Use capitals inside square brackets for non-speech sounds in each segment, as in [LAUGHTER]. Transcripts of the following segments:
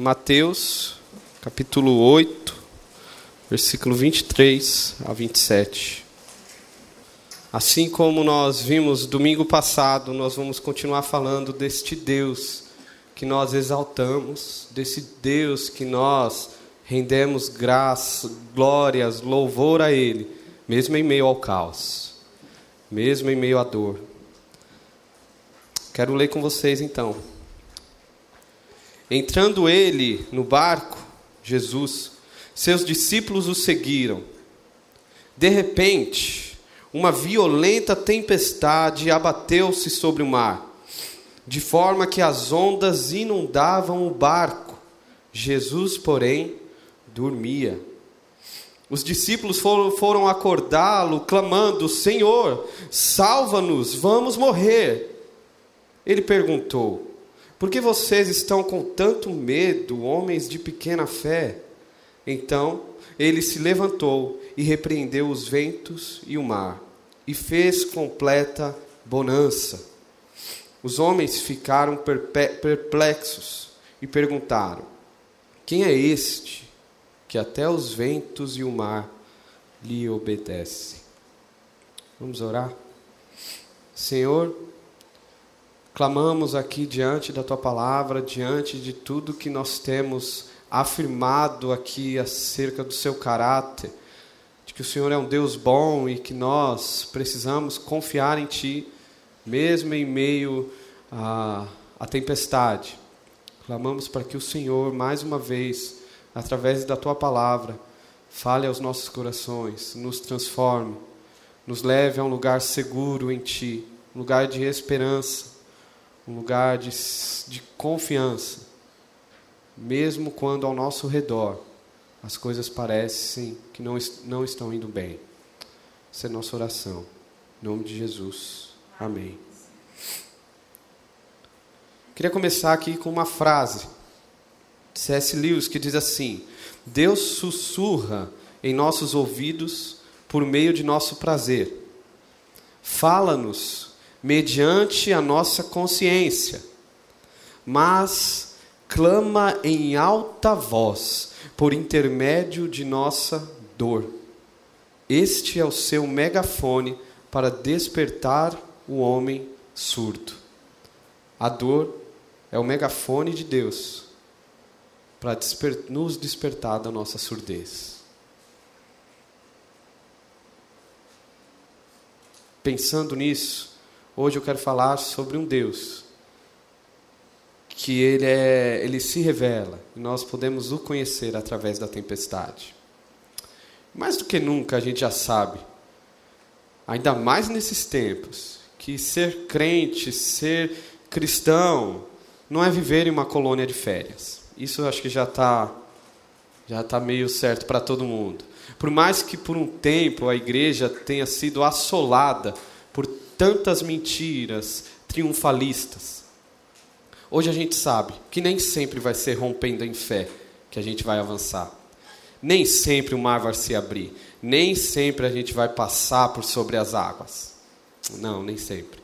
Mateus, capítulo 8, versículo 23 a 27. Assim como nós vimos domingo passado, nós vamos continuar falando deste Deus que nós exaltamos, desse Deus que nós rendemos graça, glórias, louvor a Ele, mesmo em meio ao caos, mesmo em meio à dor. Quero ler com vocês então. Entrando ele no barco, Jesus, seus discípulos o seguiram. De repente, uma violenta tempestade abateu-se sobre o mar, de forma que as ondas inundavam o barco. Jesus, porém, dormia. Os discípulos foram, acordá-lo, clamando: Senhor, salva-nos, vamos morrer. Ele perguntou: por que vocês estão com tanto medo, homens de pequena fé? Então ele se levantou e repreendeu os ventos e o mar, e fez completa bonança. Os homens ficaram perplexos e perguntaram: Quem é este que até os ventos e o mar lhe obedecem? Vamos orar? Senhor, Clamamos aqui diante da tua palavra, diante de tudo que nós temos afirmado aqui acerca do seu caráter, de que o Senhor é um Deus bom e que nós precisamos confiar em ti, mesmo em meio à, à tempestade. Clamamos para que o Senhor, mais uma vez, através da tua palavra, fale aos nossos corações, nos transforme, nos leve a um lugar seguro em ti, um lugar de esperança um lugar de, de confiança, mesmo quando ao nosso redor as coisas parecem que não, não estão indo bem. Essa é nossa oração. Em nome de Jesus. Amém. Queria começar aqui com uma frase C.S. Lewis que diz assim: Deus sussurra em nossos ouvidos por meio de nosso prazer. Fala-nos mediante a nossa consciência, mas clama em alta voz por intermédio de nossa dor. Este é o seu megafone para despertar o homem surdo. A dor é o megafone de Deus para nos despertar da nossa surdez. Pensando nisso, Hoje eu quero falar sobre um Deus que ele é, ele se revela e nós podemos o conhecer através da tempestade. Mais do que nunca a gente já sabe, ainda mais nesses tempos, que ser crente, ser cristão, não é viver em uma colônia de férias. Isso eu acho que já está já tá meio certo para todo mundo. Por mais que por um tempo a igreja tenha sido assolada por tantas mentiras triunfalistas. Hoje a gente sabe que nem sempre vai ser rompendo em fé que a gente vai avançar. Nem sempre o mar vai se abrir. Nem sempre a gente vai passar por sobre as águas. Não, nem sempre.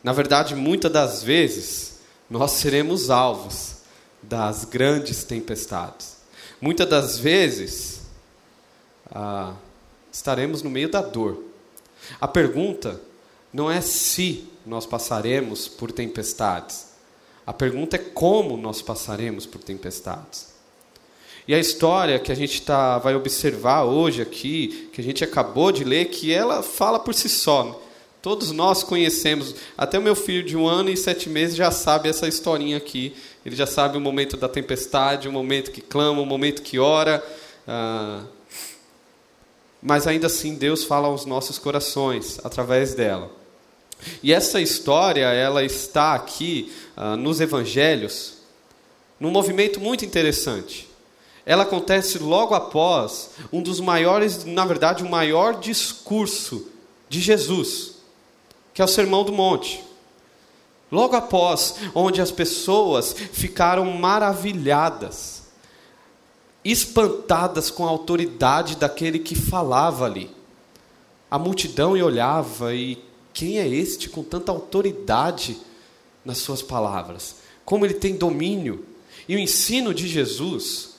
Na verdade, muitas das vezes, nós seremos alvos das grandes tempestades. Muitas das vezes, ah, estaremos no meio da dor. A pergunta não é se nós passaremos por tempestades. A pergunta é como nós passaremos por tempestades. E a história que a gente tá, vai observar hoje aqui, que a gente acabou de ler, que ela fala por si só. Todos nós conhecemos, até o meu filho de um ano e sete meses já sabe essa historinha aqui. Ele já sabe o momento da tempestade, o momento que clama, o momento que ora. Ah, mas ainda assim Deus fala aos nossos corações através dela. E essa história, ela está aqui uh, nos evangelhos, num movimento muito interessante. Ela acontece logo após um dos maiores, na verdade, o maior discurso de Jesus, que é o Sermão do Monte. Logo após, onde as pessoas ficaram maravilhadas, espantadas com a autoridade daquele que falava ali. A multidão olhava e quem é este com tanta autoridade nas suas palavras? Como ele tem domínio? E o ensino de Jesus,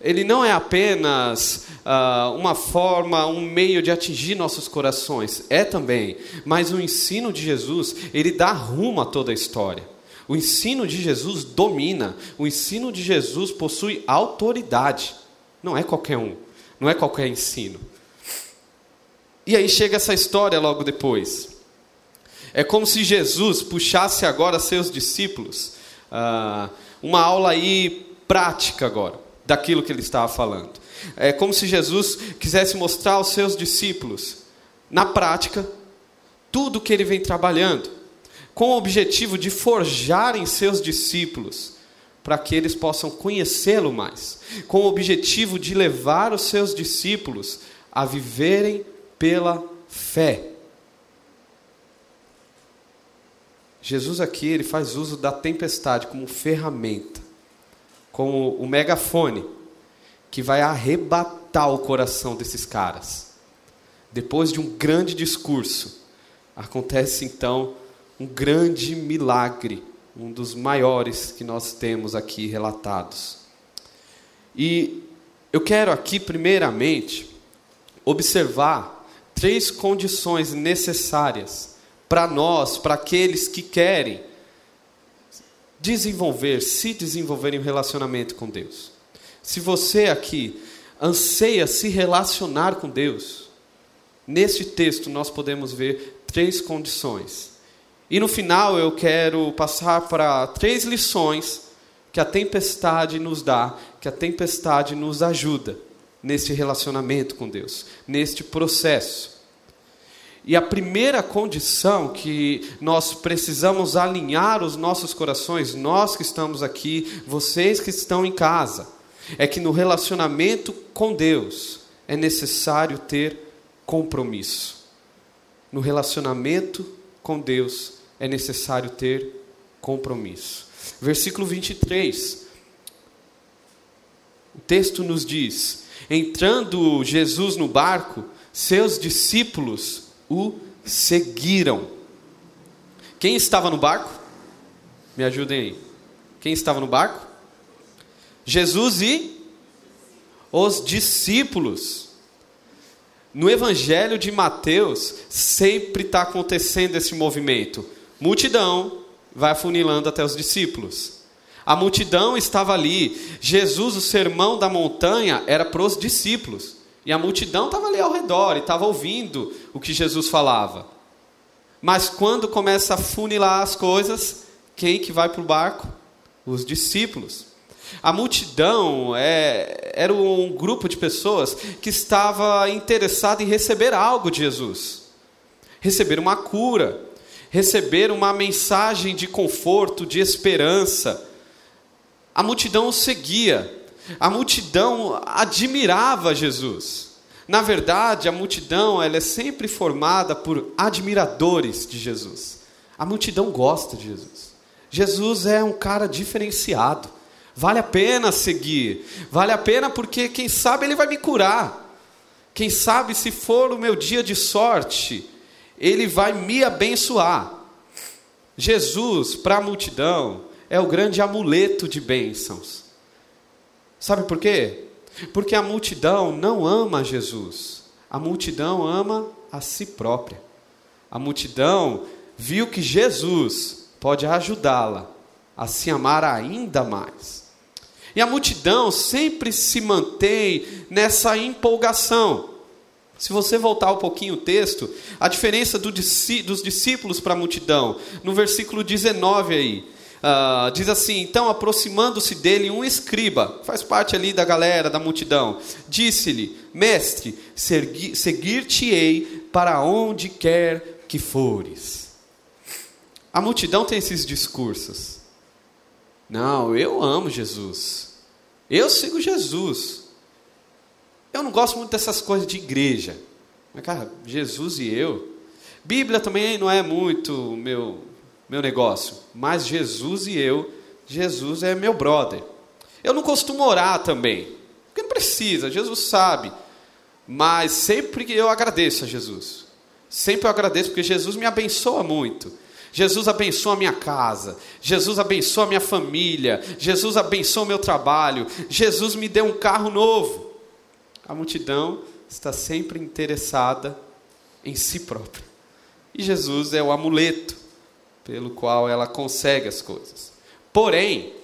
ele não é apenas uh, uma forma, um meio de atingir nossos corações, é também, mas o ensino de Jesus, ele dá rumo a toda a história. O ensino de Jesus domina, o ensino de Jesus possui autoridade, não é qualquer um, não é qualquer ensino. E aí chega essa história logo depois. É como se Jesus puxasse agora seus discípulos, uh, uma aula aí prática agora, daquilo que ele estava falando. É como se Jesus quisesse mostrar aos seus discípulos, na prática, tudo que ele vem trabalhando, com o objetivo de forjar em seus discípulos, para que eles possam conhecê-lo mais, com o objetivo de levar os seus discípulos a viverem pela fé. Jesus aqui ele faz uso da tempestade como ferramenta, como o megafone que vai arrebatar o coração desses caras. Depois de um grande discurso, acontece então um grande milagre, um dos maiores que nós temos aqui relatados. E eu quero aqui, primeiramente, observar três condições necessárias para nós, para aqueles que querem desenvolver, se desenvolver em relacionamento com Deus. Se você aqui anseia se relacionar com Deus, neste texto nós podemos ver três condições. E no final eu quero passar para três lições que a tempestade nos dá, que a tempestade nos ajuda neste relacionamento com Deus, neste processo. E a primeira condição que nós precisamos alinhar os nossos corações, nós que estamos aqui, vocês que estão em casa, é que no relacionamento com Deus é necessário ter compromisso. No relacionamento com Deus é necessário ter compromisso. Versículo 23. O texto nos diz: Entrando Jesus no barco, seus discípulos o seguiram. Quem estava no barco? Me ajudem aí. Quem estava no barco? Jesus e os discípulos. No Evangelho de Mateus, sempre está acontecendo esse movimento. Multidão vai afunilando até os discípulos. A multidão estava ali. Jesus, o sermão da montanha, era para os discípulos. E a multidão estava ali ao redor e estava ouvindo o que Jesus falava. Mas quando começa a funilar as coisas, quem que vai para o barco? Os discípulos. A multidão é, era um grupo de pessoas que estava interessada em receber algo de Jesus, receber uma cura, receber uma mensagem de conforto, de esperança. A multidão seguia, a multidão admirava Jesus. Na verdade, a multidão ela é sempre formada por admiradores de Jesus. A multidão gosta de Jesus. Jesus é um cara diferenciado. Vale a pena seguir. Vale a pena porque, quem sabe, ele vai me curar. Quem sabe, se for o meu dia de sorte, ele vai me abençoar. Jesus, para a multidão, é o grande amuleto de bênçãos. Sabe por quê? Porque a multidão não ama Jesus, a multidão ama a si própria. A multidão viu que Jesus pode ajudá-la a se amar ainda mais. E a multidão sempre se mantém nessa empolgação. Se você voltar um pouquinho o texto, a diferença do, dos discípulos para a multidão, no versículo 19 aí, Uh, diz assim: então, aproximando-se dele um escriba, faz parte ali da galera, da multidão, disse-lhe: Mestre, seguir-te-ei para onde quer que fores. A multidão tem esses discursos. Não, eu amo Jesus. Eu sigo Jesus. Eu não gosto muito dessas coisas de igreja. Mas, cara, Jesus e eu. Bíblia também não é muito meu meu negócio, mas Jesus e eu, Jesus é meu brother. Eu não costumo orar também, porque não precisa, Jesus sabe. Mas sempre eu agradeço a Jesus. Sempre eu agradeço porque Jesus me abençoa muito. Jesus abençoa a minha casa. Jesus abençoa a minha família. Jesus abençoa o meu trabalho. Jesus me deu um carro novo. A multidão está sempre interessada em si própria. E Jesus é o amuleto pelo qual ela consegue as coisas. Porém,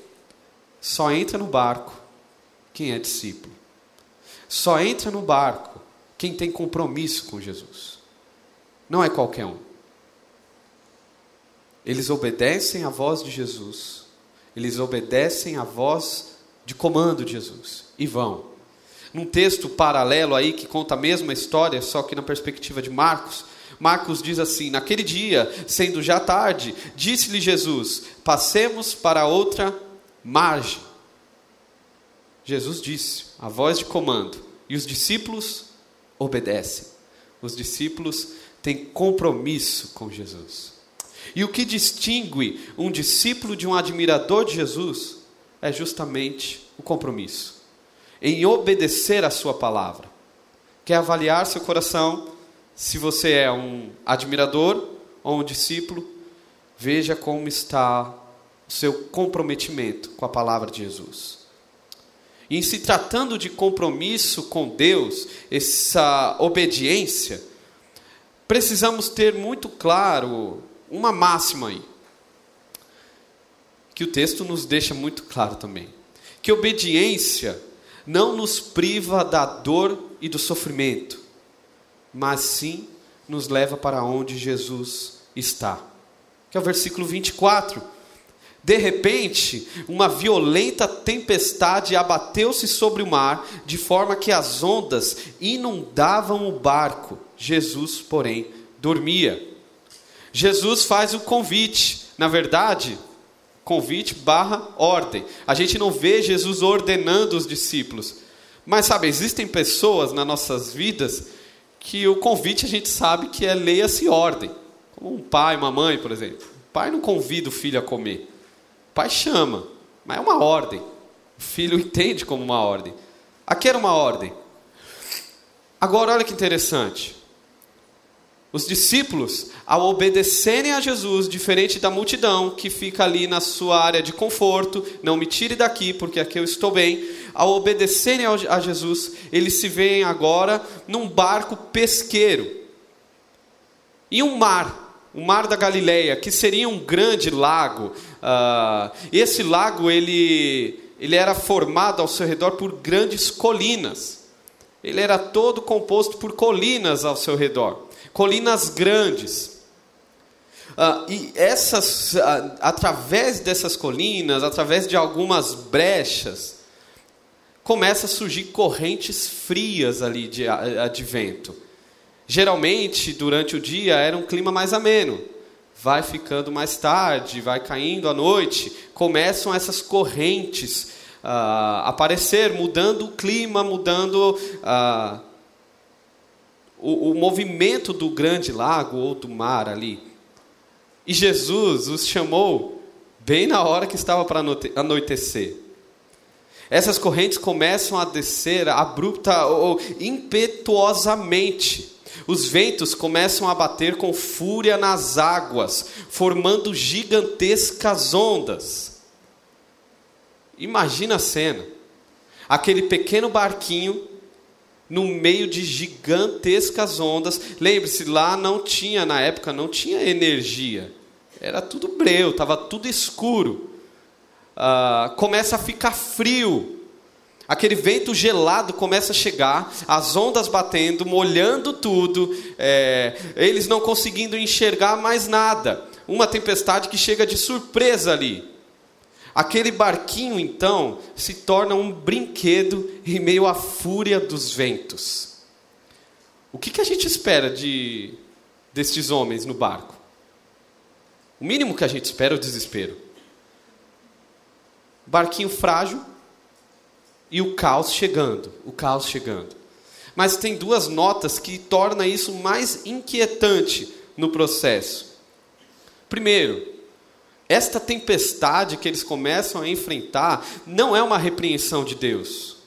só entra no barco quem é discípulo. Só entra no barco quem tem compromisso com Jesus. Não é qualquer um. Eles obedecem à voz de Jesus. Eles obedecem à voz de comando de Jesus e vão. Num texto paralelo aí que conta a mesma história, só que na perspectiva de Marcos, Marcos diz assim: Naquele dia, sendo já tarde, disse-lhe Jesus: Passemos para outra margem. Jesus disse, a voz de comando, e os discípulos obedecem. Os discípulos têm compromisso com Jesus. E o que distingue um discípulo de um admirador de Jesus é justamente o compromisso em obedecer a Sua palavra. Quer avaliar seu coração? Se você é um admirador ou um discípulo, veja como está o seu comprometimento com a palavra de Jesus. E em se tratando de compromisso com Deus, essa obediência, precisamos ter muito claro uma máxima aí, que o texto nos deixa muito claro também: que obediência não nos priva da dor e do sofrimento, mas sim nos leva para onde Jesus está. Que é o versículo 24. De repente, uma violenta tempestade abateu-se sobre o mar, de forma que as ondas inundavam o barco. Jesus, porém, dormia. Jesus faz o convite. Na verdade, convite barra ordem. A gente não vê Jesus ordenando os discípulos. Mas sabe, existem pessoas nas nossas vidas que o convite a gente sabe que é leia-se ordem. Como um pai, uma mãe, por exemplo. O pai não convida o filho a comer. O pai chama, mas é uma ordem. O filho [LAUGHS] entende como uma ordem. Aqui era uma ordem. Agora, olha que interessante. Os discípulos, ao obedecerem a Jesus, diferente da multidão que fica ali na sua área de conforto, não me tire daqui porque aqui eu estou bem, ao obedecerem a Jesus, eles se veem agora num barco pesqueiro. E um mar, o mar da Galileia, que seria um grande lago. Uh, esse lago ele, ele era formado ao seu redor por grandes colinas. Ele era todo composto por colinas ao seu redor colinas grandes. Ah, e essas, ah, através dessas colinas, através de algumas brechas, começa a surgir correntes frias ali de, de vento. Geralmente, durante o dia, era um clima mais ameno. Vai ficando mais tarde, vai caindo à noite, começam essas correntes a uh, aparecer, mudando o clima, mudando uh, o, o movimento do grande lago ou do mar ali. E Jesus os chamou bem na hora que estava para anoitecer. Essas correntes começam a descer abrupta ou impetuosamente. Os ventos começam a bater com fúria nas águas, formando gigantescas ondas. Imagina a cena. Aquele pequeno barquinho no meio de gigantescas ondas. Lembre-se, lá não tinha, na época, não tinha energia. Era tudo breu, estava tudo escuro. Ah, começa a ficar frio. Aquele vento gelado começa a chegar, as ondas batendo, molhando tudo, é, eles não conseguindo enxergar mais nada. Uma tempestade que chega de surpresa ali. Aquele barquinho, então, se torna um brinquedo em meio à fúria dos ventos. O que, que a gente espera de destes homens no barco? O mínimo que a gente espera é o desespero. Barquinho frágil e o caos chegando, o caos chegando. Mas tem duas notas que tornam isso mais inquietante no processo. Primeiro, esta tempestade que eles começam a enfrentar não é uma repreensão de Deus.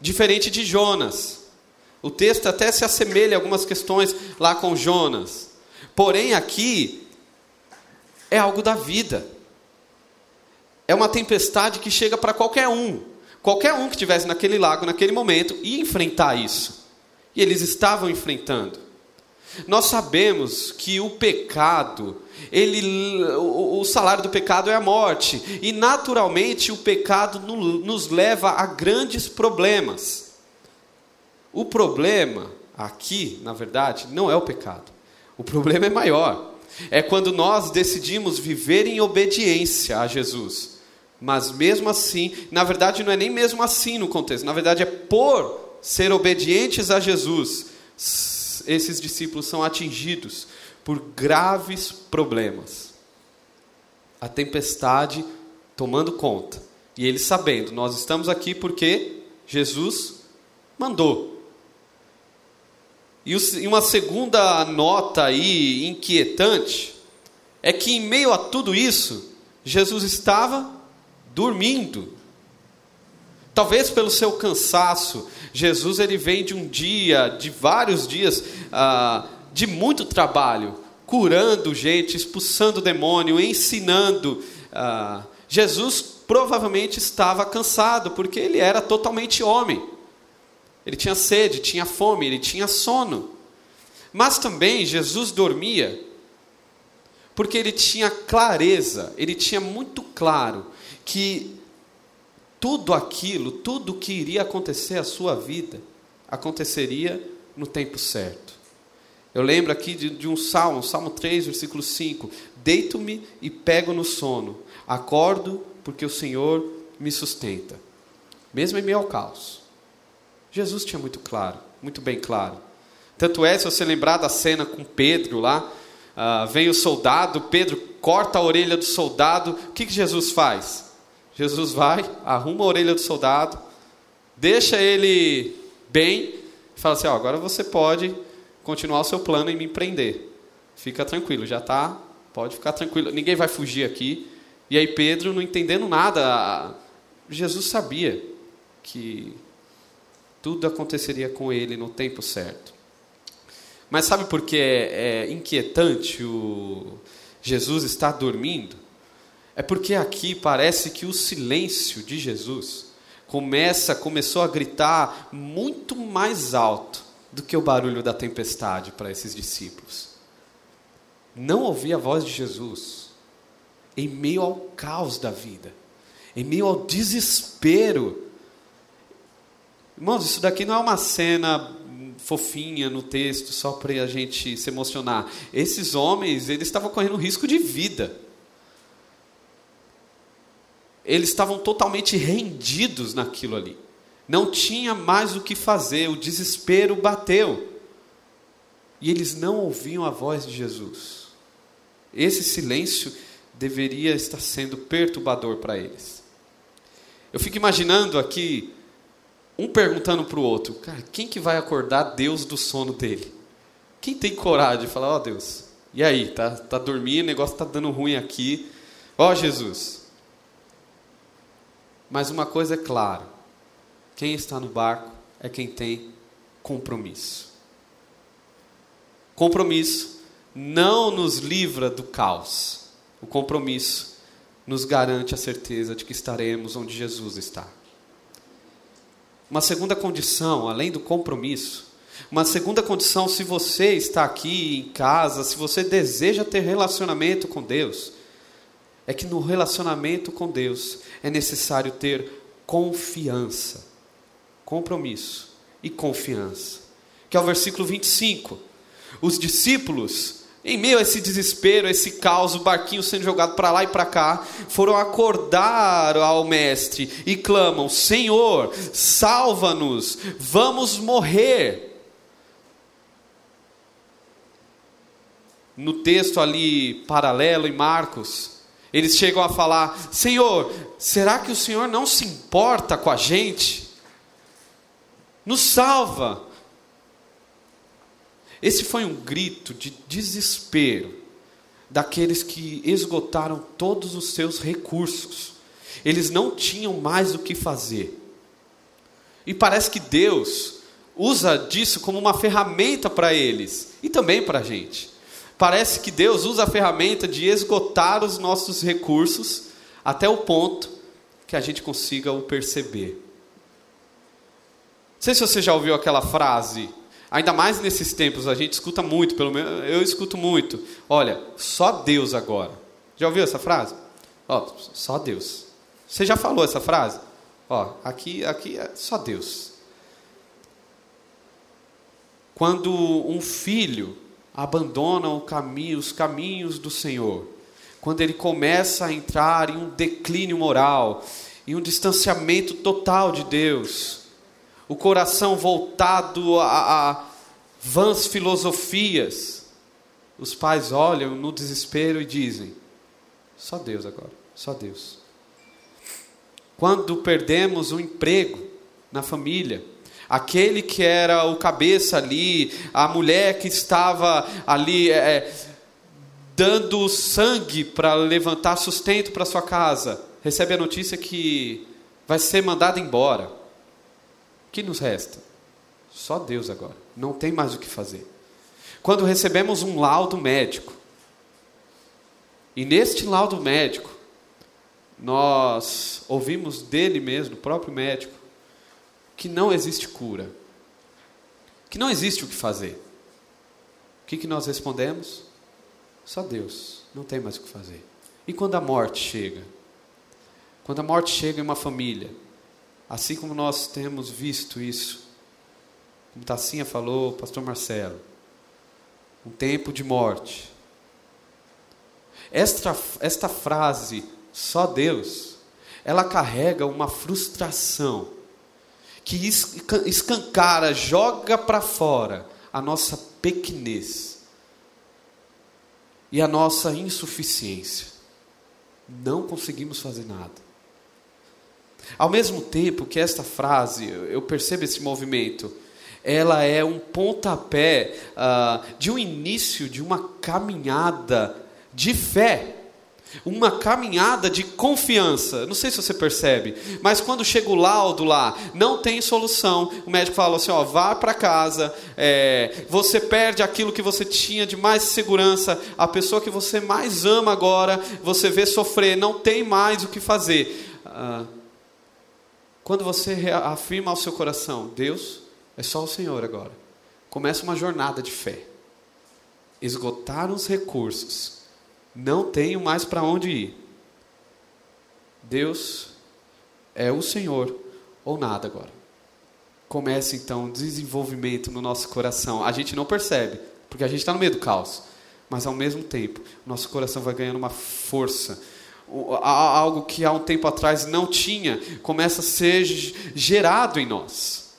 Diferente de Jonas. O texto até se assemelha a algumas questões lá com Jonas. Porém, aqui é algo da vida. É uma tempestade que chega para qualquer um. Qualquer um que estivesse naquele lago, naquele momento, ia enfrentar isso. E eles estavam enfrentando. Nós sabemos que o pecado, ele, o, salário do pecado é a morte, e naturalmente o pecado nos leva a grandes problemas. O problema aqui, na verdade, não é o pecado. O problema é maior. É quando nós decidimos viver em obediência a Jesus. Mas mesmo assim, na verdade não é nem mesmo assim no contexto, na verdade é por ser obedientes a Jesus, esses discípulos são atingidos por graves problemas. A tempestade tomando conta. E eles sabendo, nós estamos aqui porque Jesus mandou. E uma segunda nota aí inquietante é que em meio a tudo isso, Jesus estava dormindo. Talvez pelo seu cansaço, Jesus ele vem de um dia, de vários dias, ah, de muito trabalho, curando gente, expulsando demônio, ensinando. Ah, Jesus provavelmente estava cansado, porque ele era totalmente homem. Ele tinha sede, tinha fome, ele tinha sono. Mas também Jesus dormia, porque ele tinha clareza, ele tinha muito claro que tudo aquilo, tudo que iria acontecer à sua vida, aconteceria no tempo certo. Eu lembro aqui de, de um salmo, Salmo 3, versículo 5: Deito-me e pego no sono, acordo porque o Senhor me sustenta, mesmo em meio ao caos. Jesus tinha muito claro, muito bem claro. Tanto é, se você lembrar da cena com Pedro lá, uh, vem o soldado, Pedro corta a orelha do soldado, o que, que Jesus faz? Jesus vai, arruma a orelha do soldado, deixa ele bem, e fala assim: agora você pode continuar o seu plano em me prender. Fica tranquilo, já está, pode ficar tranquilo, ninguém vai fugir aqui. E aí Pedro, não entendendo nada, Jesus sabia que tudo aconteceria com ele no tempo certo. Mas sabe por que é, é inquietante o Jesus estar dormindo? É porque aqui parece que o silêncio de Jesus começa, começou a gritar muito mais alto do que o barulho da tempestade para esses discípulos. Não ouvir a voz de Jesus em meio ao caos da vida, em meio ao desespero Irmãos, isso daqui não é uma cena fofinha no texto só para a gente se emocionar. Esses homens, eles estavam correndo risco de vida. Eles estavam totalmente rendidos naquilo ali. Não tinha mais o que fazer, o desespero bateu. E eles não ouviam a voz de Jesus. Esse silêncio deveria estar sendo perturbador para eles. Eu fico imaginando aqui um perguntando para o outro, cara, quem que vai acordar Deus do sono dele? Quem tem coragem de falar, ó oh, Deus, e aí, tá, tá dormindo, o negócio tá dando ruim aqui, ó oh, Jesus. Mas uma coisa é clara, quem está no barco é quem tem compromisso. Compromisso não nos livra do caos. O compromisso nos garante a certeza de que estaremos onde Jesus está. Uma segunda condição, além do compromisso, uma segunda condição, se você está aqui em casa, se você deseja ter relacionamento com Deus, é que no relacionamento com Deus é necessário ter confiança, compromisso e confiança. Que é o versículo 25. Os discípulos em meio a esse desespero, a esse caos, o barquinho sendo jogado para lá e para cá, foram acordar ao mestre e clamam: Senhor, salva-nos, vamos morrer. No texto ali paralelo em Marcos, eles chegam a falar: Senhor, será que o Senhor não se importa com a gente? Nos salva. Esse foi um grito de desespero daqueles que esgotaram todos os seus recursos. Eles não tinham mais o que fazer. E parece que Deus usa disso como uma ferramenta para eles e também para a gente. Parece que Deus usa a ferramenta de esgotar os nossos recursos até o ponto que a gente consiga o perceber. Não sei se você já ouviu aquela frase, ainda mais nesses tempos, a gente escuta muito, pelo menos eu escuto muito. Olha, só Deus agora. Já ouviu essa frase? Ó, só Deus. Você já falou essa frase? Ó, aqui, aqui é só Deus. Quando um filho abandona o caminho, os caminhos do Senhor, quando ele começa a entrar em um declínio moral, em um distanciamento total de Deus, o coração voltado a, a vãs filosofias, os pais olham no desespero e dizem: só Deus agora, só Deus. Quando perdemos o emprego na família, aquele que era o cabeça ali, a mulher que estava ali é, dando sangue para levantar sustento para sua casa, recebe a notícia que vai ser mandada embora. O que nos resta? Só Deus agora. Não tem mais o que fazer. Quando recebemos um laudo médico, e neste laudo médico, nós ouvimos dele mesmo, do próprio médico, que não existe cura, que não existe o que fazer. O que, que nós respondemos? Só Deus, não tem mais o que fazer. E quando a morte chega? Quando a morte chega em uma família, assim como nós temos visto isso, como Tassinha falou, pastor Marcelo, um tempo de morte, esta, esta frase, só Deus, ela carrega uma frustração que escancara, joga para fora a nossa pequenez e a nossa insuficiência. Não conseguimos fazer nada. Ao mesmo tempo que esta frase, eu percebo esse movimento, ela é um pontapé uh, de um início de uma caminhada de fé, uma caminhada de confiança. Não sei se você percebe, mas quando chega o laudo lá, não tem solução. O médico fala assim: ó, vá para casa, é, você perde aquilo que você tinha de mais segurança, a pessoa que você mais ama agora, você vê sofrer, não tem mais o que fazer. Ah, quando você afirma ao seu coração, Deus é só o Senhor agora, começa uma jornada de fé. Esgotar os recursos não tenho mais para onde ir. Deus é o Senhor ou nada agora. Começa então um desenvolvimento no nosso coração. A gente não percebe, porque a gente está no meio do caos. Mas ao mesmo tempo, nosso coração vai ganhando uma força. Algo que há um tempo atrás não tinha, começa a ser gerado em nós.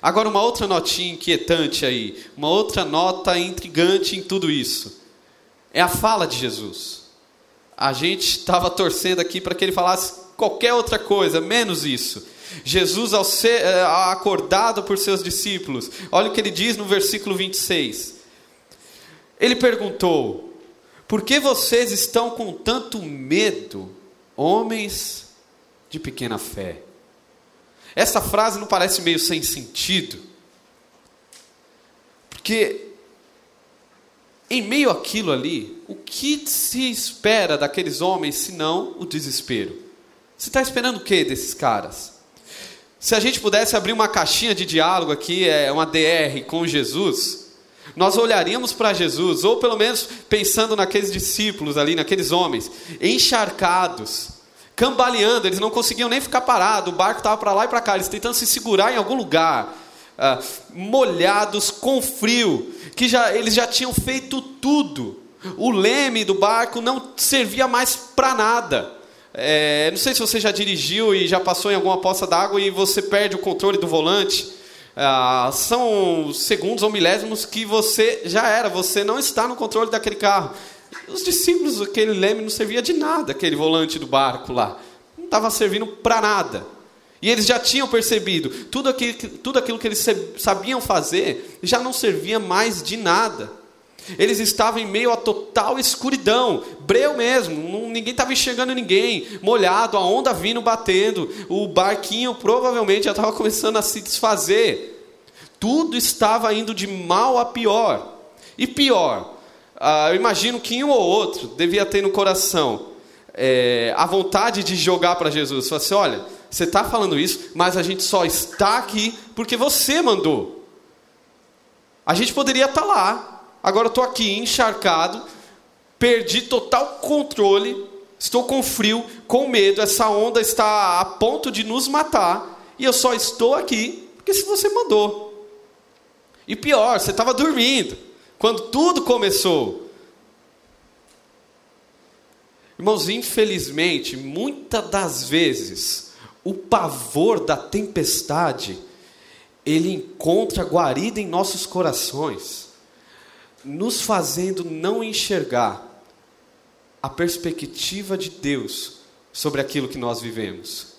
Agora, uma outra notinha inquietante aí, uma outra nota intrigante em tudo isso é a fala de Jesus. A gente estava torcendo aqui para que ele falasse qualquer outra coisa, menos isso. Jesus, ao ser eh, acordado por seus discípulos, olha o que ele diz no versículo 26. Ele perguntou: Por que vocês estão com tanto medo, homens de pequena fé? Essa frase não parece meio sem sentido? Porque em meio àquilo ali, o que se espera daqueles homens senão o desespero? Você está esperando o que desses caras? Se a gente pudesse abrir uma caixinha de diálogo aqui, é uma DR com Jesus, nós olharíamos para Jesus, ou pelo menos pensando naqueles discípulos ali, naqueles homens, encharcados, cambaleando, eles não conseguiam nem ficar parados, o barco estava para lá e para cá, eles tentando se segurar em algum lugar, uh, molhados com frio, que já, eles já tinham feito tudo. O leme do barco não servia mais para nada. É, não sei se você já dirigiu e já passou em alguma poça d'água e você perde o controle do volante. Ah, são segundos ou milésimos que você já era, você não está no controle daquele carro. Os discípulos, aquele leme não servia de nada, aquele volante do barco lá. Não estava servindo para nada. E eles já tinham percebido, tudo aquilo, tudo aquilo que eles sabiam fazer já não servia mais de nada. Eles estavam em meio a total escuridão, breu mesmo, ninguém estava enxergando ninguém, molhado, a onda vindo batendo, o barquinho provavelmente já estava começando a se desfazer. Tudo estava indo de mal a pior. E pior, ah, eu imagino que um ou outro devia ter no coração é, a vontade de jogar para Jesus. Falar assim: olha, você está falando isso, mas a gente só está aqui porque você mandou. A gente poderia estar tá lá, agora eu estou aqui encharcado, perdi total controle, estou com frio, com medo, essa onda está a ponto de nos matar, e eu só estou aqui porque se você mandou. E pior, você estava dormindo quando tudo começou. Irmãos, infelizmente, muitas das vezes, o pavor da tempestade, ele encontra guarida em nossos corações, nos fazendo não enxergar a perspectiva de Deus sobre aquilo que nós vivemos.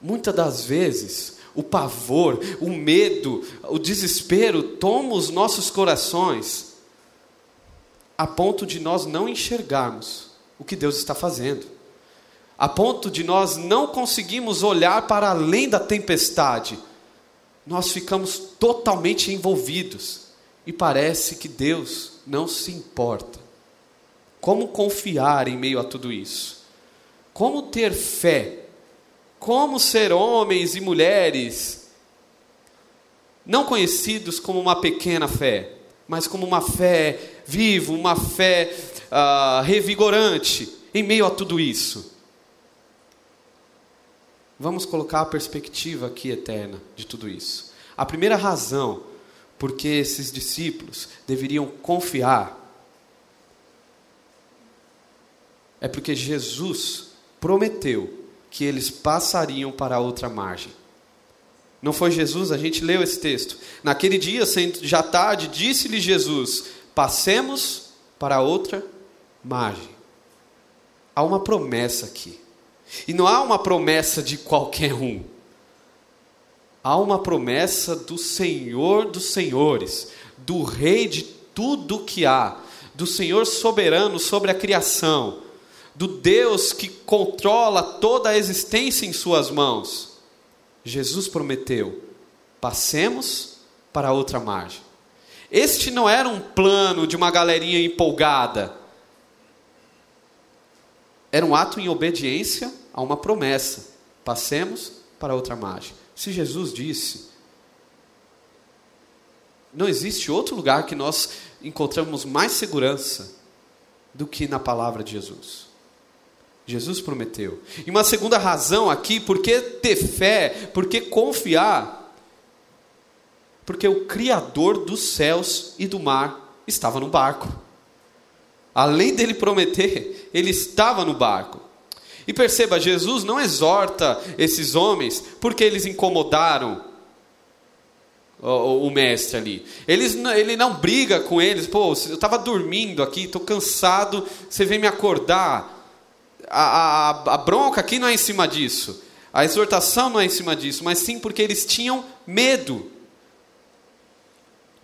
Muitas das vezes, o pavor, o medo, o desespero toma os nossos corações a ponto de nós não enxergarmos o que Deus está fazendo. A ponto de nós não conseguimos olhar para além da tempestade. Nós ficamos totalmente envolvidos e parece que Deus não se importa. Como confiar em meio a tudo isso? Como ter fé? Como ser homens e mulheres não conhecidos como uma pequena fé, mas como uma fé viva, uma fé uh, revigorante em meio a tudo isso? Vamos colocar a perspectiva aqui eterna de tudo isso. A primeira razão por que esses discípulos deveriam confiar é porque Jesus prometeu que eles passariam para outra margem. Não foi Jesus, a gente leu esse texto. Naquele dia, já tarde, disse-lhe Jesus: Passemos para outra margem. Há uma promessa aqui. E não há uma promessa de qualquer um. Há uma promessa do Senhor dos Senhores, do Rei de tudo que há, do Senhor soberano sobre a criação, do Deus que controla toda a existência em Suas mãos. Jesus prometeu: passemos para outra margem. Este não era um plano de uma galerinha empolgada era um ato em obediência a uma promessa. Passemos para outra margem. Se Jesus disse, não existe outro lugar que nós encontramos mais segurança do que na palavra de Jesus. Jesus prometeu. E uma segunda razão aqui, por que ter fé, por que confiar? Porque o Criador dos céus e do mar estava no barco além dele prometer, ele estava no barco. E perceba, Jesus não exorta esses homens porque eles incomodaram o, o mestre ali. Eles, ele não briga com eles, pô, eu estava dormindo aqui, estou cansado, você vem me acordar. A, a, a bronca aqui não é em cima disso, a exortação não é em cima disso, mas sim porque eles tinham medo.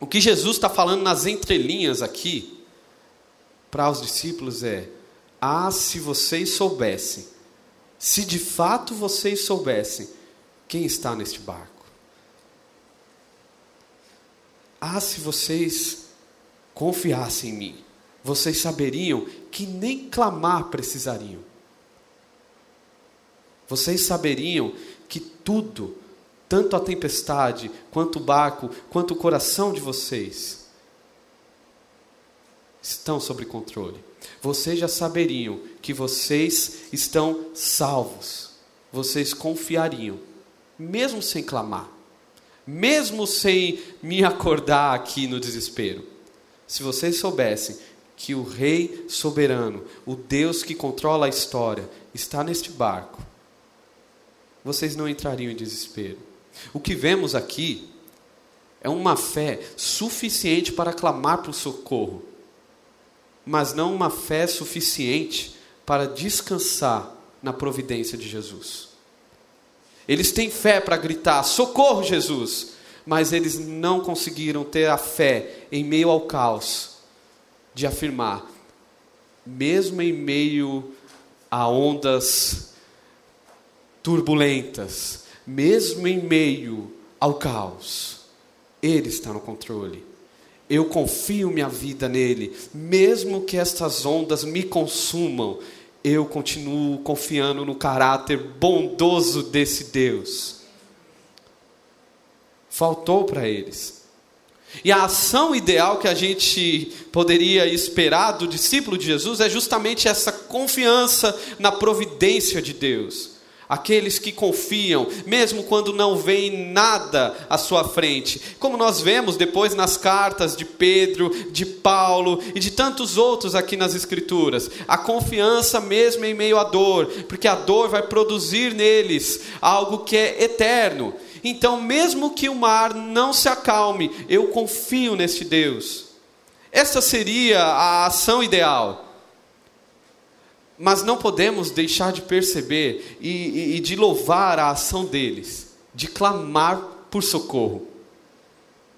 O que Jesus está falando nas entrelinhas aqui para os discípulos é: Ah, se vocês soubessem, se de fato vocês soubessem quem está neste barco. Ah, se vocês confiassem em mim, vocês saberiam que nem clamar precisariam. Vocês saberiam que tudo, tanto a tempestade, quanto o barco, quanto o coração de vocês, estão sob controle. Vocês já saberiam que vocês estão salvos. Vocês confiariam, mesmo sem clamar, mesmo sem me acordar aqui no desespero. Se vocês soubessem que o Rei soberano, o Deus que controla a história, está neste barco, vocês não entrariam em desespero. O que vemos aqui é uma fé suficiente para clamar por socorro mas não uma fé suficiente para descansar na providência de Jesus. Eles têm fé para gritar: socorro, Jesus! Mas eles não conseguiram ter a fé em meio ao caos de afirmar, mesmo em meio a ondas turbulentas, mesmo em meio ao caos, Ele está no controle. Eu confio minha vida nele, mesmo que estas ondas me consumam, eu continuo confiando no caráter bondoso desse Deus. Faltou para eles. E a ação ideal que a gente poderia esperar do discípulo de Jesus é justamente essa confiança na providência de Deus. Aqueles que confiam, mesmo quando não veem nada à sua frente. Como nós vemos depois nas cartas de Pedro, de Paulo e de tantos outros aqui nas Escrituras. A confiança mesmo em meio à dor, porque a dor vai produzir neles algo que é eterno. Então, mesmo que o mar não se acalme, eu confio neste Deus. Essa seria a ação ideal. Mas não podemos deixar de perceber e, e, e de louvar a ação deles, de clamar por socorro.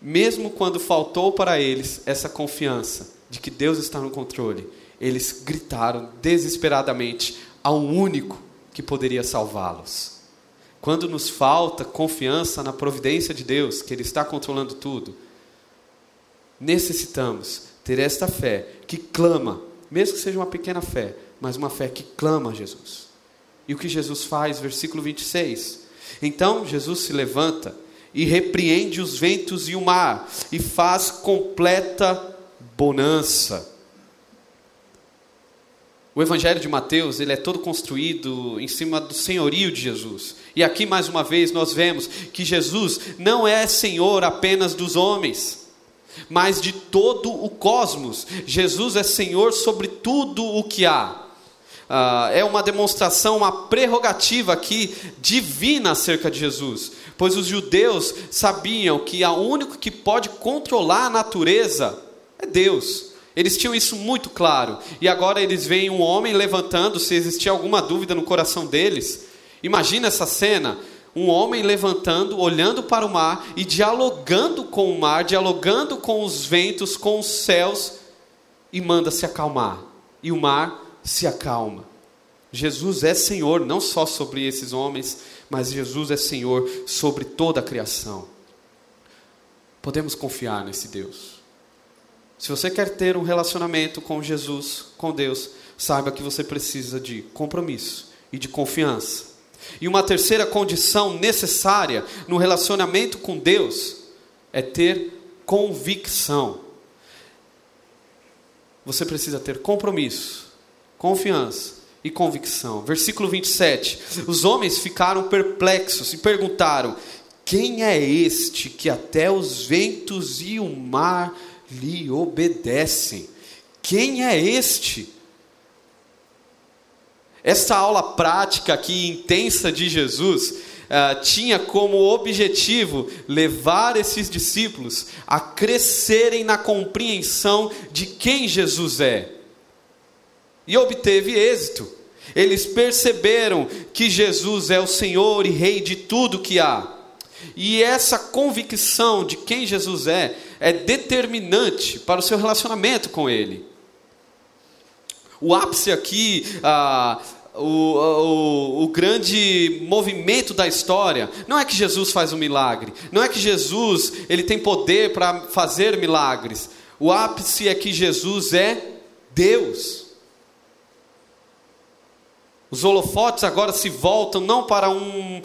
Mesmo quando faltou para eles essa confiança de que Deus está no controle, eles gritaram desesperadamente ao único que poderia salvá-los. Quando nos falta confiança na providência de Deus, que Ele está controlando tudo, necessitamos ter esta fé que clama, mesmo que seja uma pequena fé, mas uma fé que clama a Jesus. E o que Jesus faz, versículo 26. Então Jesus se levanta e repreende os ventos e o mar, e faz completa bonança. O Evangelho de Mateus ele é todo construído em cima do senhorio de Jesus. E aqui mais uma vez nós vemos que Jesus não é Senhor apenas dos homens, mas de todo o cosmos. Jesus é Senhor sobre tudo o que há. Uh, é uma demonstração, uma prerrogativa aqui divina acerca de Jesus, pois os judeus sabiam que o único que pode controlar a natureza é Deus. Eles tinham isso muito claro. E agora eles veem um homem levantando, se existia alguma dúvida no coração deles. Imagina essa cena: um homem levantando, olhando para o mar e dialogando com o mar, dialogando com os ventos, com os céus, e manda se acalmar. E o mar se acalma. Jesus é Senhor não só sobre esses homens, mas Jesus é Senhor sobre toda a criação. Podemos confiar nesse Deus. Se você quer ter um relacionamento com Jesus, com Deus, saiba que você precisa de compromisso e de confiança. E uma terceira condição necessária no relacionamento com Deus é ter convicção. Você precisa ter compromisso, confiança e convicção. Versículo 27. Os homens ficaram perplexos e perguntaram: Quem é este que até os ventos e o mar lhe obedecem. Quem é este? Essa aula prática aqui intensa de Jesus uh, tinha como objetivo levar esses discípulos a crescerem na compreensão de quem Jesus é. E obteve êxito. Eles perceberam que Jesus é o Senhor e Rei de tudo que há. E essa convicção de quem Jesus é é determinante para o seu relacionamento com Ele. O ápice aqui, ah, o, o, o, grande movimento da história, não é que Jesus faz um milagre, não é que Jesus ele tem poder para fazer milagres. O ápice é que Jesus é Deus. Os holofotes agora se voltam não para um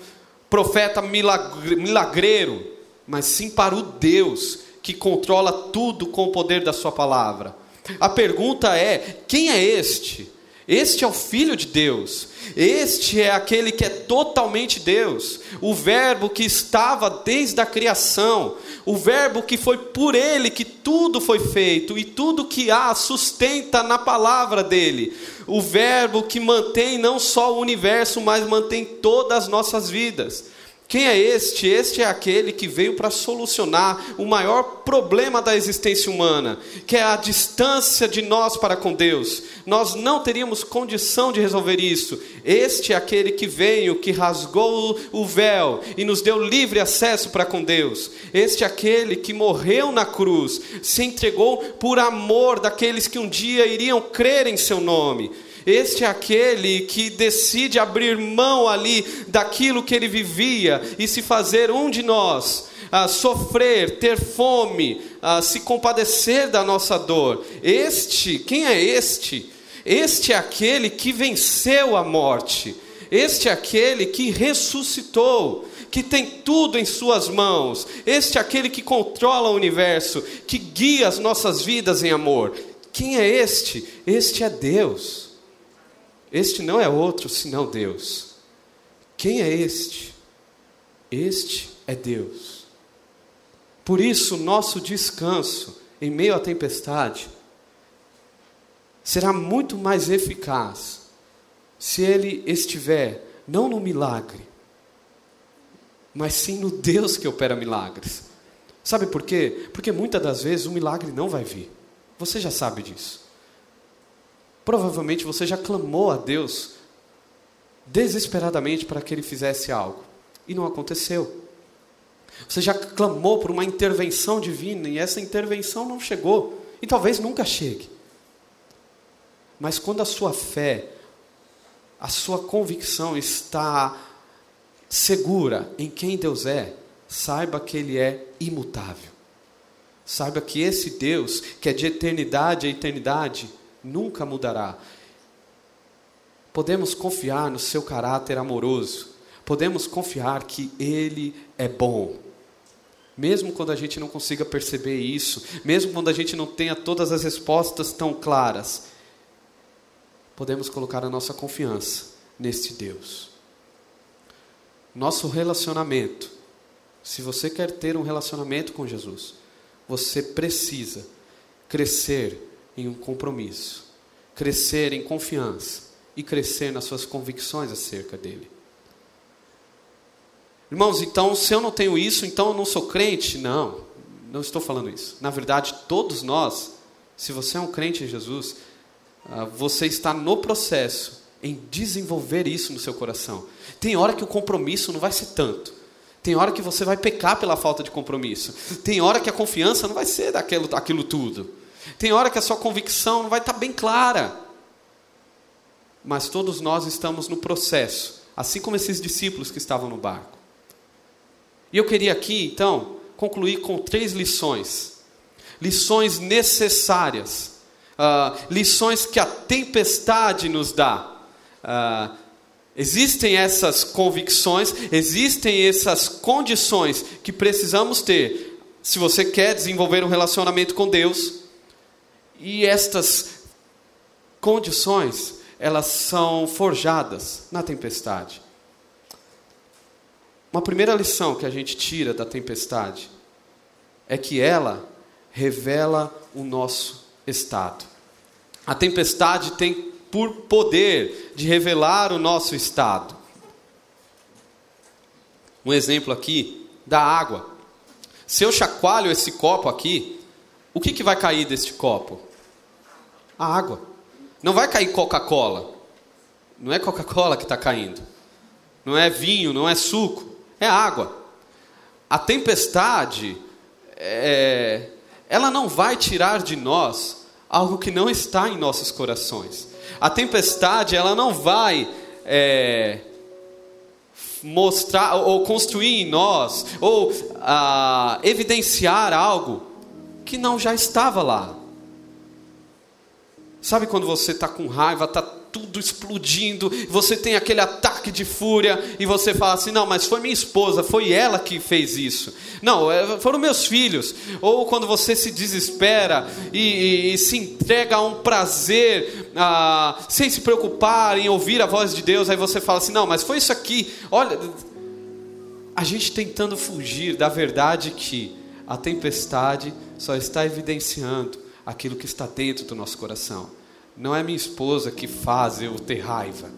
profeta milagreiro, mas sim para o Deus que controla tudo com o poder da Sua palavra. A pergunta é: quem é este? Este é o Filho de Deus, este é aquele que é totalmente Deus, o Verbo que estava desde a criação, o Verbo que foi por Ele que tudo foi feito e tudo que há sustenta na palavra dele, o Verbo que mantém não só o universo, mas mantém todas as nossas vidas. Quem é este? Este é aquele que veio para solucionar o maior problema da existência humana, que é a distância de nós para com Deus. Nós não teríamos condição de resolver isso. Este é aquele que veio, que rasgou o véu e nos deu livre acesso para com Deus. Este é aquele que morreu na cruz, se entregou por amor daqueles que um dia iriam crer em seu nome. Este é aquele que decide abrir mão ali daquilo que ele vivia e se fazer um de nós, ah, sofrer, ter fome, ah, se compadecer da nossa dor. Este, quem é este? Este é aquele que venceu a morte. Este é aquele que ressuscitou, que tem tudo em Suas mãos. Este é aquele que controla o universo, que guia as nossas vidas em amor. Quem é este? Este é Deus. Este não é outro senão Deus. Quem é este? Este é Deus. Por isso, nosso descanso em meio à tempestade será muito mais eficaz se ele estiver não no milagre, mas sim no Deus que opera milagres. Sabe por quê? Porque muitas das vezes o milagre não vai vir. Você já sabe disso. Provavelmente você já clamou a Deus desesperadamente para que ele fizesse algo e não aconteceu. Você já clamou por uma intervenção divina e essa intervenção não chegou e talvez nunca chegue. Mas quando a sua fé, a sua convicção está segura em quem Deus é, saiba que Ele é imutável. Saiba que esse Deus, que é de eternidade a eternidade, nunca mudará. Podemos confiar no seu caráter amoroso, podemos confiar que Ele é bom. Mesmo quando a gente não consiga perceber isso, mesmo quando a gente não tenha todas as respostas tão claras, podemos colocar a nossa confiança neste Deus. Nosso relacionamento, se você quer ter um relacionamento com Jesus, você precisa crescer em um compromisso, crescer em confiança e crescer nas suas convicções acerca dele. Irmãos, então, se eu não tenho isso, então eu não sou crente? Não, não estou falando isso. Na verdade, todos nós, se você é um crente em Jesus, ah, você está no processo em desenvolver isso no seu coração. Tem hora que o compromisso não vai ser tanto. Tem hora que você vai pecar pela falta de compromisso. Tem hora que a confiança não vai ser daquilo, daquilo tudo. Tem hora que a sua convicção não vai estar bem clara. Mas todos nós estamos no processo, assim como esses discípulos que estavam no barco. E eu queria aqui, então, concluir com três lições. Lições necessárias uh, lições que a tempestade nos dá. Uh, existem essas convicções, existem essas condições que precisamos ter se você quer desenvolver um relacionamento com Deus. E estas condições, elas são forjadas na tempestade. Uma primeira lição que a gente tira da tempestade é que ela revela o nosso estado. A tempestade tem por poder de revelar o nosso estado. Um exemplo aqui da água. Se eu chacoalho esse copo aqui, o que, que vai cair deste copo? A água. Não vai cair Coca-Cola. Não é Coca-Cola que está caindo. Não é vinho, não é suco. É água. A tempestade, é, ela não vai tirar de nós algo que não está em nossos corações. A tempestade, ela não vai é, mostrar ou construir em nós, ou ah, evidenciar algo que não já estava lá. Sabe quando você está com raiva, está tudo explodindo, você tem aquele ataque de fúria e você fala assim: não, mas foi minha esposa, foi ela que fez isso. Não, é, foram meus filhos. Ou quando você se desespera e, e, e se entrega a um prazer, sem se preocupar em ouvir a voz de Deus, aí você fala assim: não, mas foi isso aqui. Olha, a gente tentando fugir da verdade que a tempestade só está evidenciando aquilo que está dentro do nosso coração. Não é minha esposa que faz eu ter raiva.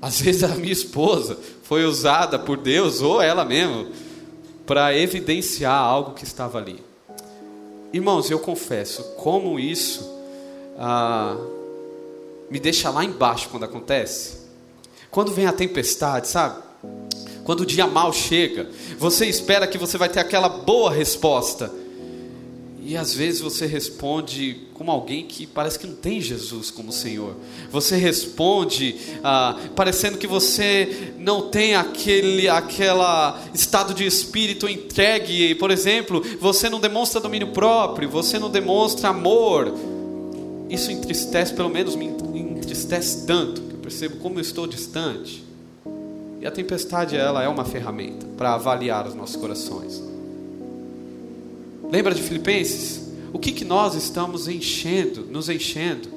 Às [LAUGHS] vezes a minha esposa foi usada por Deus ou ela mesma para evidenciar algo que estava ali. Irmãos, eu confesso, como isso ah, me deixa lá embaixo quando acontece. Quando vem a tempestade, sabe? Quando o dia mal chega, você espera que você vai ter aquela boa resposta E às vezes você responde como alguém que parece que não tem Jesus como Senhor. Você responde ah, parecendo que você não tem aquele aquela estado de espírito entregue. Por exemplo, você não demonstra domínio próprio, você não demonstra amor. Isso entristece, pelo menos me entristece tanto que eu percebo como eu estou distante. E a tempestade ela é uma ferramenta para avaliar os nossos corações. Lembra de Filipenses? O que, que nós estamos enchendo, nos enchendo?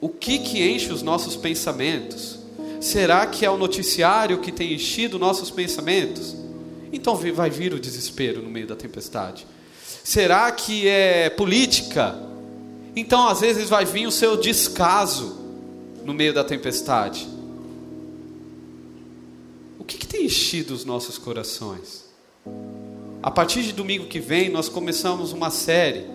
O que, que enche os nossos pensamentos? Será que é o noticiário que tem enchido nossos pensamentos? Então vai vir o desespero no meio da tempestade. Será que é política? Então às vezes vai vir o seu descaso no meio da tempestade. O que, que tem enchido os nossos corações? A partir de domingo que vem, nós começamos uma série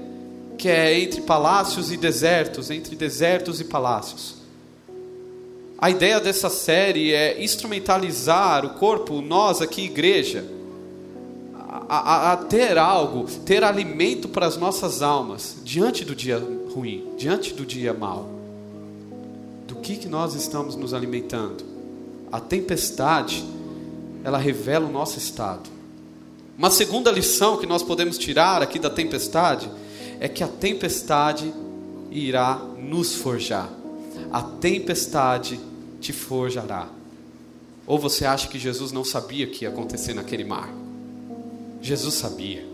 que é entre palácios e desertos, entre desertos e palácios. A ideia dessa série é instrumentalizar o corpo, nós aqui, igreja, a, a, a ter algo, ter alimento para as nossas almas diante do dia ruim, diante do dia mau. Do que, que nós estamos nos alimentando? A tempestade, ela revela o nosso estado. Uma segunda lição que nós podemos tirar aqui da tempestade é que a tempestade irá nos forjar. A tempestade te forjará. Ou você acha que Jesus não sabia o que ia acontecer naquele mar? Jesus sabia.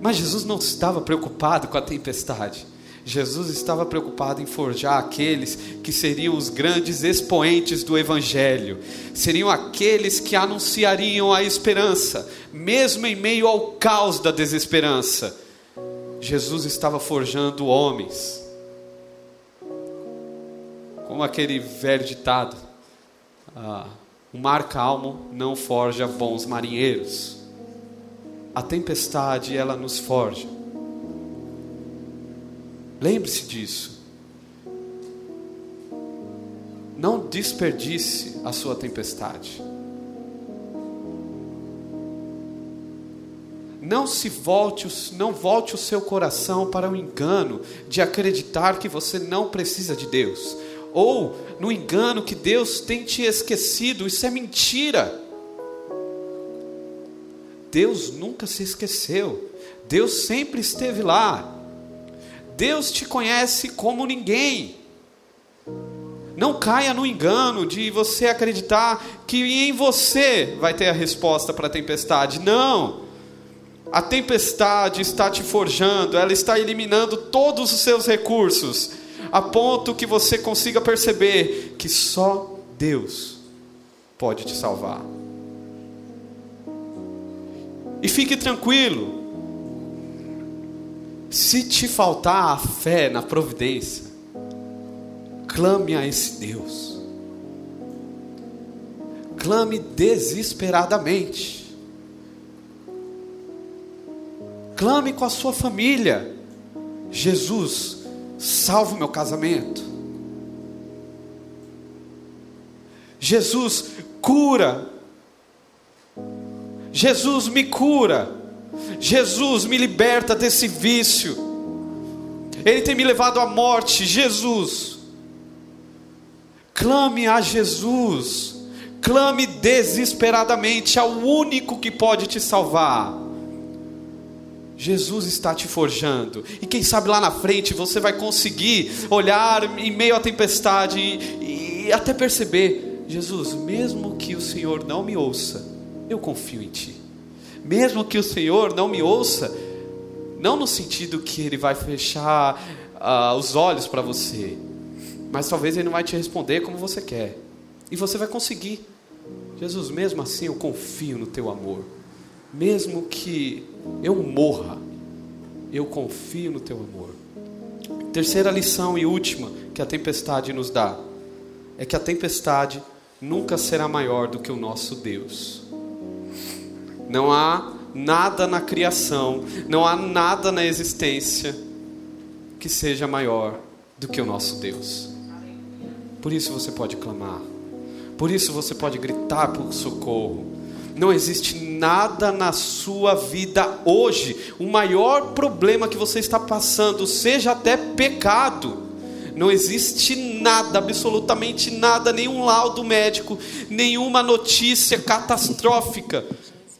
Mas Jesus não estava preocupado com a tempestade. Jesus estava preocupado em forjar aqueles que seriam os grandes expoentes do Evangelho, seriam aqueles que anunciariam a esperança, mesmo em meio ao caos da desesperança. Jesus estava forjando homens, como aquele velho ditado: ah, o mar calmo não forja bons marinheiros. A tempestade ela nos forja. Lembre-se disso. Não desperdice a sua tempestade. Não se volte, não volte o seu coração para o engano de acreditar que você não precisa de Deus, ou no engano que Deus tem te esquecido. Isso é mentira. Deus nunca se esqueceu. Deus sempre esteve lá. Deus te conhece como ninguém. Não caia no engano de você acreditar que em você vai ter a resposta para a tempestade. Não. A tempestade está te forjando, ela está eliminando todos os seus recursos, a ponto que você consiga perceber que só Deus pode te salvar. E fique tranquilo, se te faltar a fé na providência, clame a esse Deus. Clame desesperadamente. Clame com a sua família. Jesus, salva o meu casamento. Jesus, cura. Jesus, me cura. Jesus me liberta desse vício. Ele tem me levado à morte. Jesus. Clame a Jesus. Clame desesperadamente ao único que pode te salvar. Jesus está te forjando, e quem sabe lá na frente você vai conseguir olhar em meio à tempestade e, e até perceber: Jesus, mesmo que o Senhor não me ouça, eu confio em Ti mesmo que o Senhor não me ouça, não no sentido que Ele vai fechar uh, os olhos para você, mas talvez Ele não vai te responder como você quer, e você vai conseguir. Jesus, mesmo assim eu confio no Teu amor, mesmo que eu morra, eu confio no Teu amor. Terceira lição e última que a tempestade nos dá é que a tempestade nunca será maior do que o nosso Deus. Não há nada na criação, não há nada na existência que seja maior do que o nosso Deus. Por isso você pode clamar, por isso você pode gritar por socorro, Não existe nada na sua vida hoje, o maior problema que você está passando, seja até pecado. Não existe nada, absolutamente nada, nenhum laudo médico, nenhuma notícia catastrófica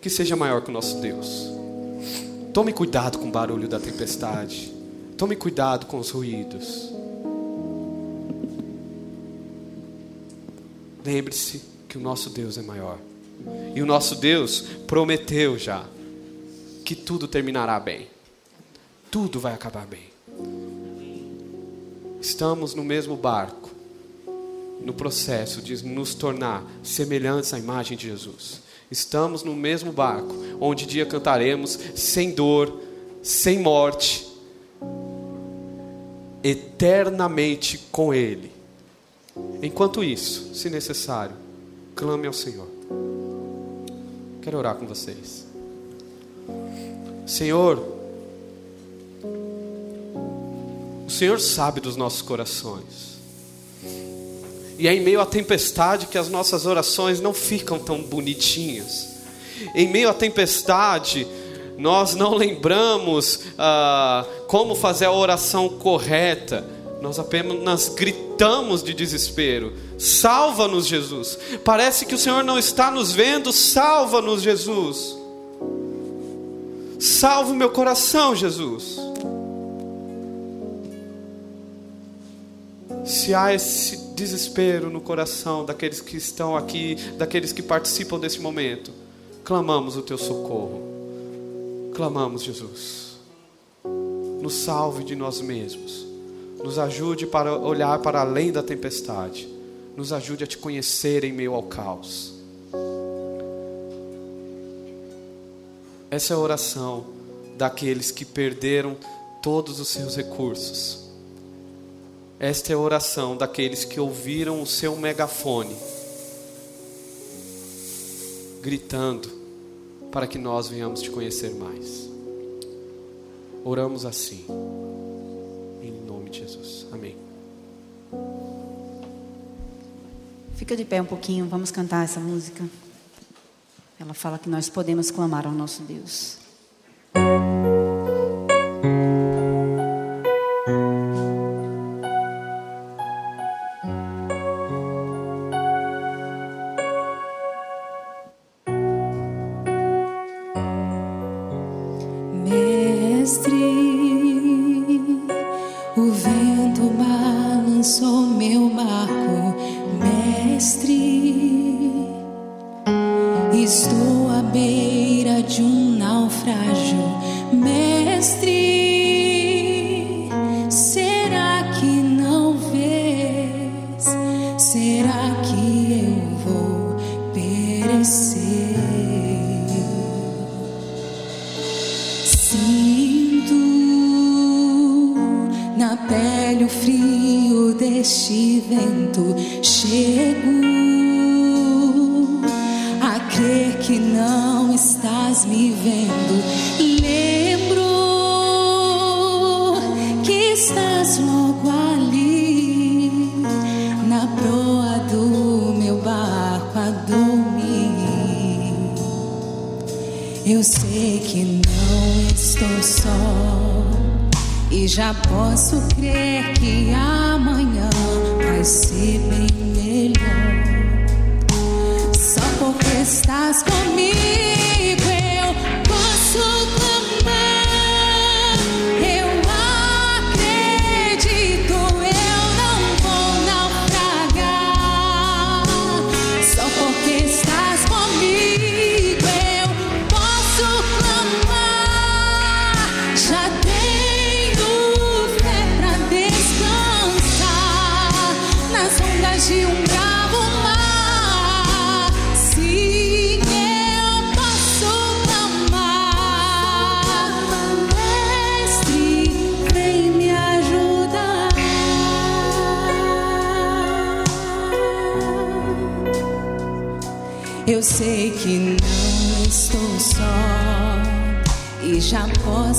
que seja maior que o nosso Deus. Tome cuidado com o barulho da tempestade. Tome cuidado com os ruídos. Lembre-se que o nosso Deus é maior. E o nosso Deus prometeu já que tudo terminará bem. Tudo vai acabar bem. Estamos no mesmo barco, no processo de nos tornar semelhantes à imagem de Jesus. Estamos no mesmo barco, onde dia cantaremos sem dor, sem morte, eternamente com Ele. Enquanto isso, se necessário, clame ao Senhor. Quero orar com vocês. Senhor, o Senhor sabe dos nossos corações. E é em meio à tempestade que as nossas orações não ficam tão bonitinhas. Em meio à tempestade, nós não lembramos ah, como fazer a oração correta. Nós apenas gritamos de desespero. Salva-nos, Jesus. Parece que o Senhor não está nos vendo. Salva-nos, Jesus. Salva o meu coração, Jesus. Se há esse desespero no coração daqueles que estão aqui, daqueles que participam desse momento, clamamos o teu socorro. Clamamos, Jesus. Nos salve de nós mesmos. Nos ajude para olhar para além da tempestade nos ajude a te conhecer em meio ao caos. Essa é a oração daqueles que perderam todos os seus recursos. Esta é a oração daqueles que ouviram o seu megafone gritando para que nós venhamos te conhecer mais. Oramos assim. Em nome de Jesus. Amém. Fica de pé um pouquinho, vamos cantar essa música. Ela fala que nós podemos clamar ao nosso Deus.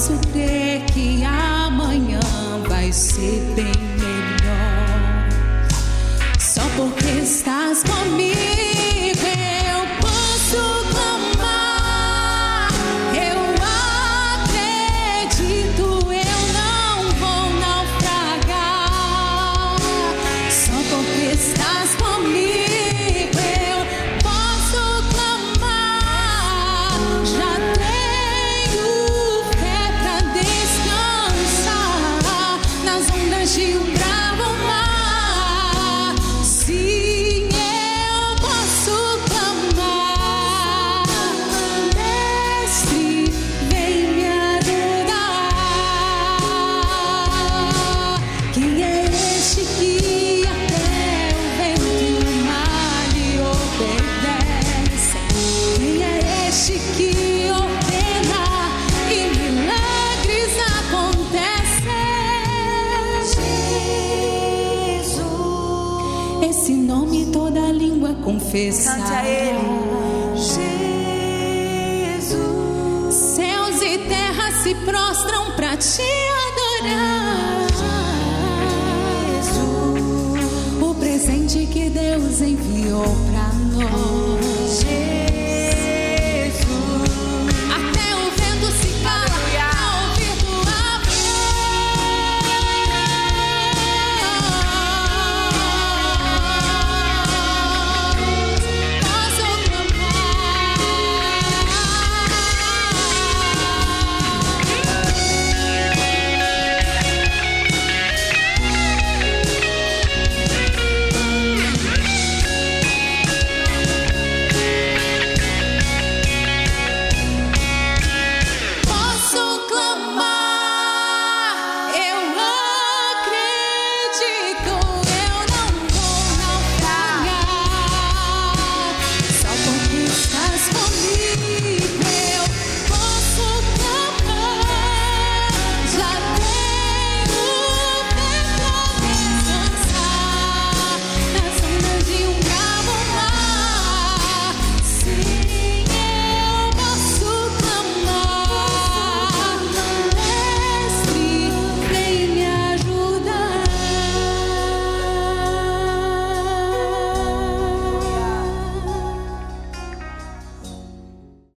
Posso crer que amanhã vai ser bem Esse nome toda língua confessa. Cante a Ele. Jesus. Céus e terra se prostram para te adorar. Jesus. O presente que Deus enviou para nós. Jesus.